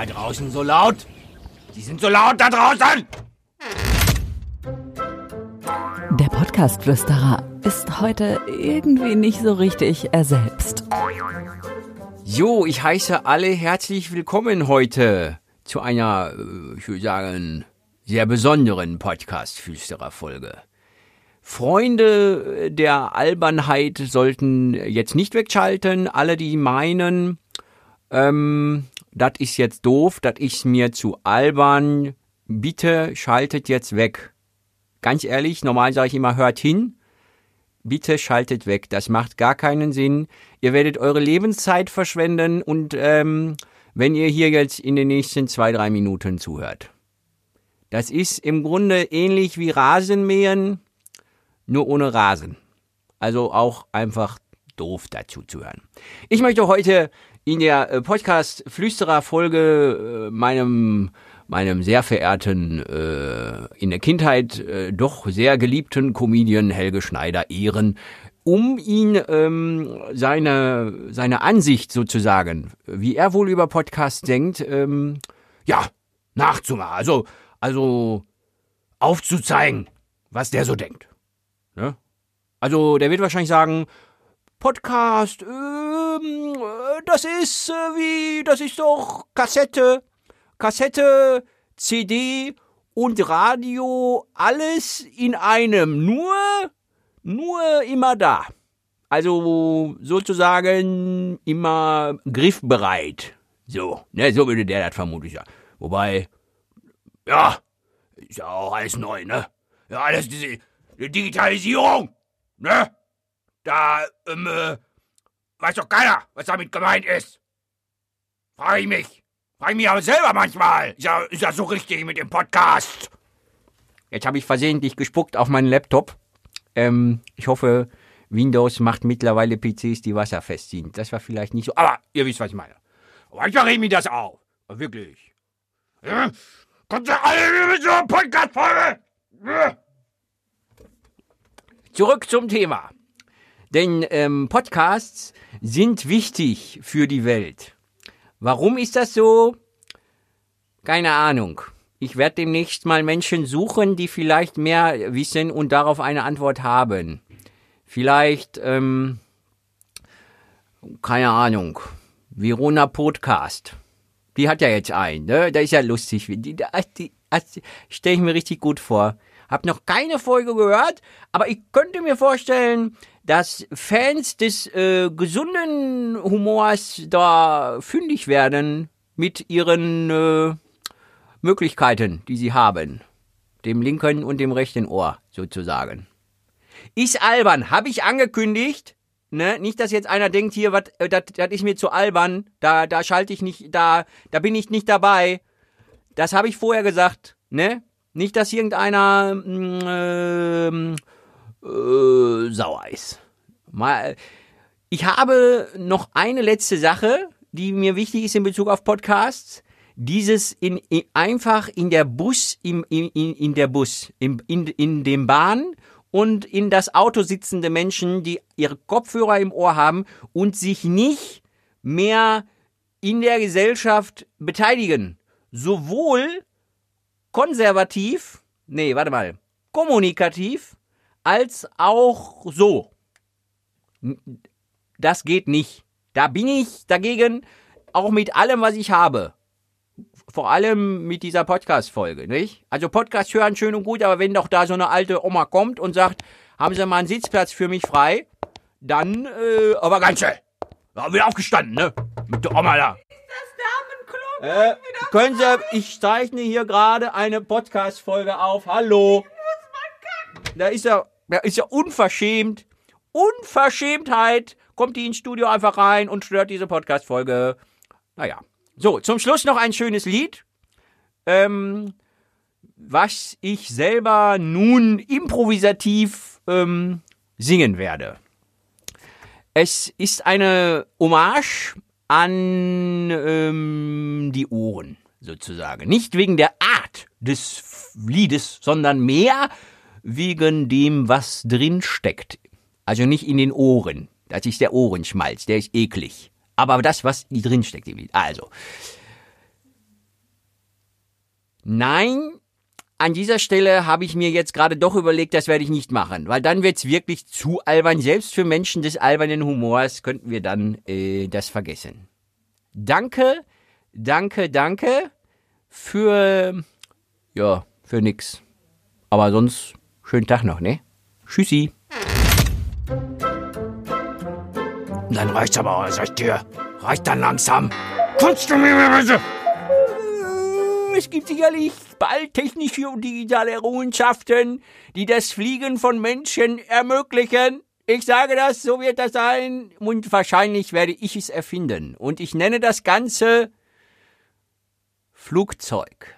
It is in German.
da draußen so laut? Die sind so laut da draußen! Der Podcastflüsterer ist heute irgendwie nicht so richtig er selbst. Jo, ich heiße alle herzlich willkommen heute zu einer, äh, ich würde sagen, sehr besonderen Podcast-Flüsterer-Folge. Freunde der Albernheit sollten jetzt nicht wegschalten. Alle, die meinen, ähm, das ist jetzt doof, das ist mir zu albern, bitte schaltet jetzt weg. Ganz ehrlich, normal sage ich immer, hört hin. Bitte schaltet weg, das macht gar keinen Sinn. Ihr werdet eure Lebenszeit verschwenden und ähm, wenn ihr hier jetzt in den nächsten zwei, drei Minuten zuhört. Das ist im Grunde ähnlich wie Rasenmähen, nur ohne Rasen. Also auch einfach doof dazu zu hören. Ich möchte heute in der äh, Podcast Flüsterer Folge äh, meinem meinem sehr verehrten äh, in der Kindheit äh, doch sehr geliebten Comedian Helge Schneider ehren, um ihn ähm, seine seine Ansicht sozusagen, wie er wohl über Podcasts denkt, ähm, ja nachzumachen. Also also aufzuzeigen, was der so denkt. Ne? Also der wird wahrscheinlich sagen, Podcast, ähm, das ist äh, wie, das ist doch Kassette, Kassette, CD und Radio, alles in einem, nur, nur immer da. Also sozusagen immer griffbereit. So, ne, so würde der das vermutlich sagen. Wobei, ja, ist ja auch alles neu, ne? Ja, alles diese Digitalisierung, ne? Da, ähm, äh, weiß doch keiner, was damit gemeint ist. Frage ich mich. Frage ich mich aber selber manchmal. Ist ja, ist ja so richtig mit dem Podcast. Jetzt habe ich versehentlich gespuckt auf meinen Laptop. Ähm, ich hoffe, Windows macht mittlerweile PCs, die wasserfest sind. Das war vielleicht nicht so. Aber ihr wisst, was ich meine. Manchmal regt mich das auf. Wirklich. Ja? Kommt ihr alle mit so einer Podcast-Folge? Ja. Zurück zum Thema. Denn ähm, Podcasts sind wichtig für die Welt. Warum ist das so? Keine Ahnung. Ich werde demnächst mal Menschen suchen, die vielleicht mehr wissen und darauf eine Antwort haben. Vielleicht, ähm, keine Ahnung, Verona Podcast. Die hat ja jetzt einen, ne? Da ist ja lustig. Die, die, die, die stelle ich mir richtig gut vor. Hab noch keine Folge gehört, aber ich könnte mir vorstellen, dass Fans des äh, gesunden Humors da fündig werden mit ihren äh, Möglichkeiten, die sie haben. Dem linken und dem rechten Ohr, sozusagen. Ist albern, habe ich angekündigt. Ne? Nicht, dass jetzt einer denkt, hier, was, äh, das ist mir zu albern, da, da schalte ich nicht, da, da bin ich nicht dabei. Das habe ich vorher gesagt, ne? Nicht, dass irgendeiner mm, äh, äh, sauer ist. Mal, ich habe noch eine letzte Sache, die mir wichtig ist in Bezug auf Podcasts. Dieses in, in einfach in der Bus, im, in, in der Bus, in, in, in dem Bahn und in das Auto sitzende Menschen, die ihre Kopfhörer im Ohr haben und sich nicht mehr in der Gesellschaft beteiligen. Sowohl konservativ, nee, warte mal, kommunikativ, als auch so. Das geht nicht. Da bin ich dagegen, auch mit allem, was ich habe. Vor allem mit dieser Podcast-Folge, nicht? Also Podcast hören schön und gut, aber wenn doch da so eine alte Oma kommt und sagt, haben Sie mal einen Sitzplatz für mich frei, dann, äh, aber ganz schön. Ja, wieder aufgestanden, ne? Mit der Oma da. Äh, können Sie, ich zeichne hier gerade eine Podcast-Folge auf. Hallo. Da ist ja, da ist ja unverschämt. Unverschämtheit. Kommt die ins Studio einfach rein und stört diese Podcast-Folge. Naja. So, zum Schluss noch ein schönes Lied. Ähm, was ich selber nun improvisativ ähm, singen werde. Es ist eine Hommage an ähm, die Ohren sozusagen. Nicht wegen der Art des Liedes, sondern mehr wegen dem, was drin steckt. Also nicht in den Ohren. Das ist der Ohrenschmalz, der ist eklig. Aber das, was drin steckt im Lied. Also, Nein, an dieser Stelle habe ich mir jetzt gerade doch überlegt, das werde ich nicht machen, weil dann wird's wirklich zu albern. Selbst für Menschen des albernen Humors könnten wir dann äh, das vergessen. Danke, danke, danke für ja für nix. Aber sonst schönen Tag noch, ne? Tschüssi. Dann reicht's aber, sag ich dir. Reicht dann langsam. Kannst du mir mal bitte? Es gibt sicherlich bald technische und digitale Errungenschaften, die das Fliegen von Menschen ermöglichen. Ich sage das, so wird das sein. Und wahrscheinlich werde ich es erfinden. Und ich nenne das Ganze Flugzeug.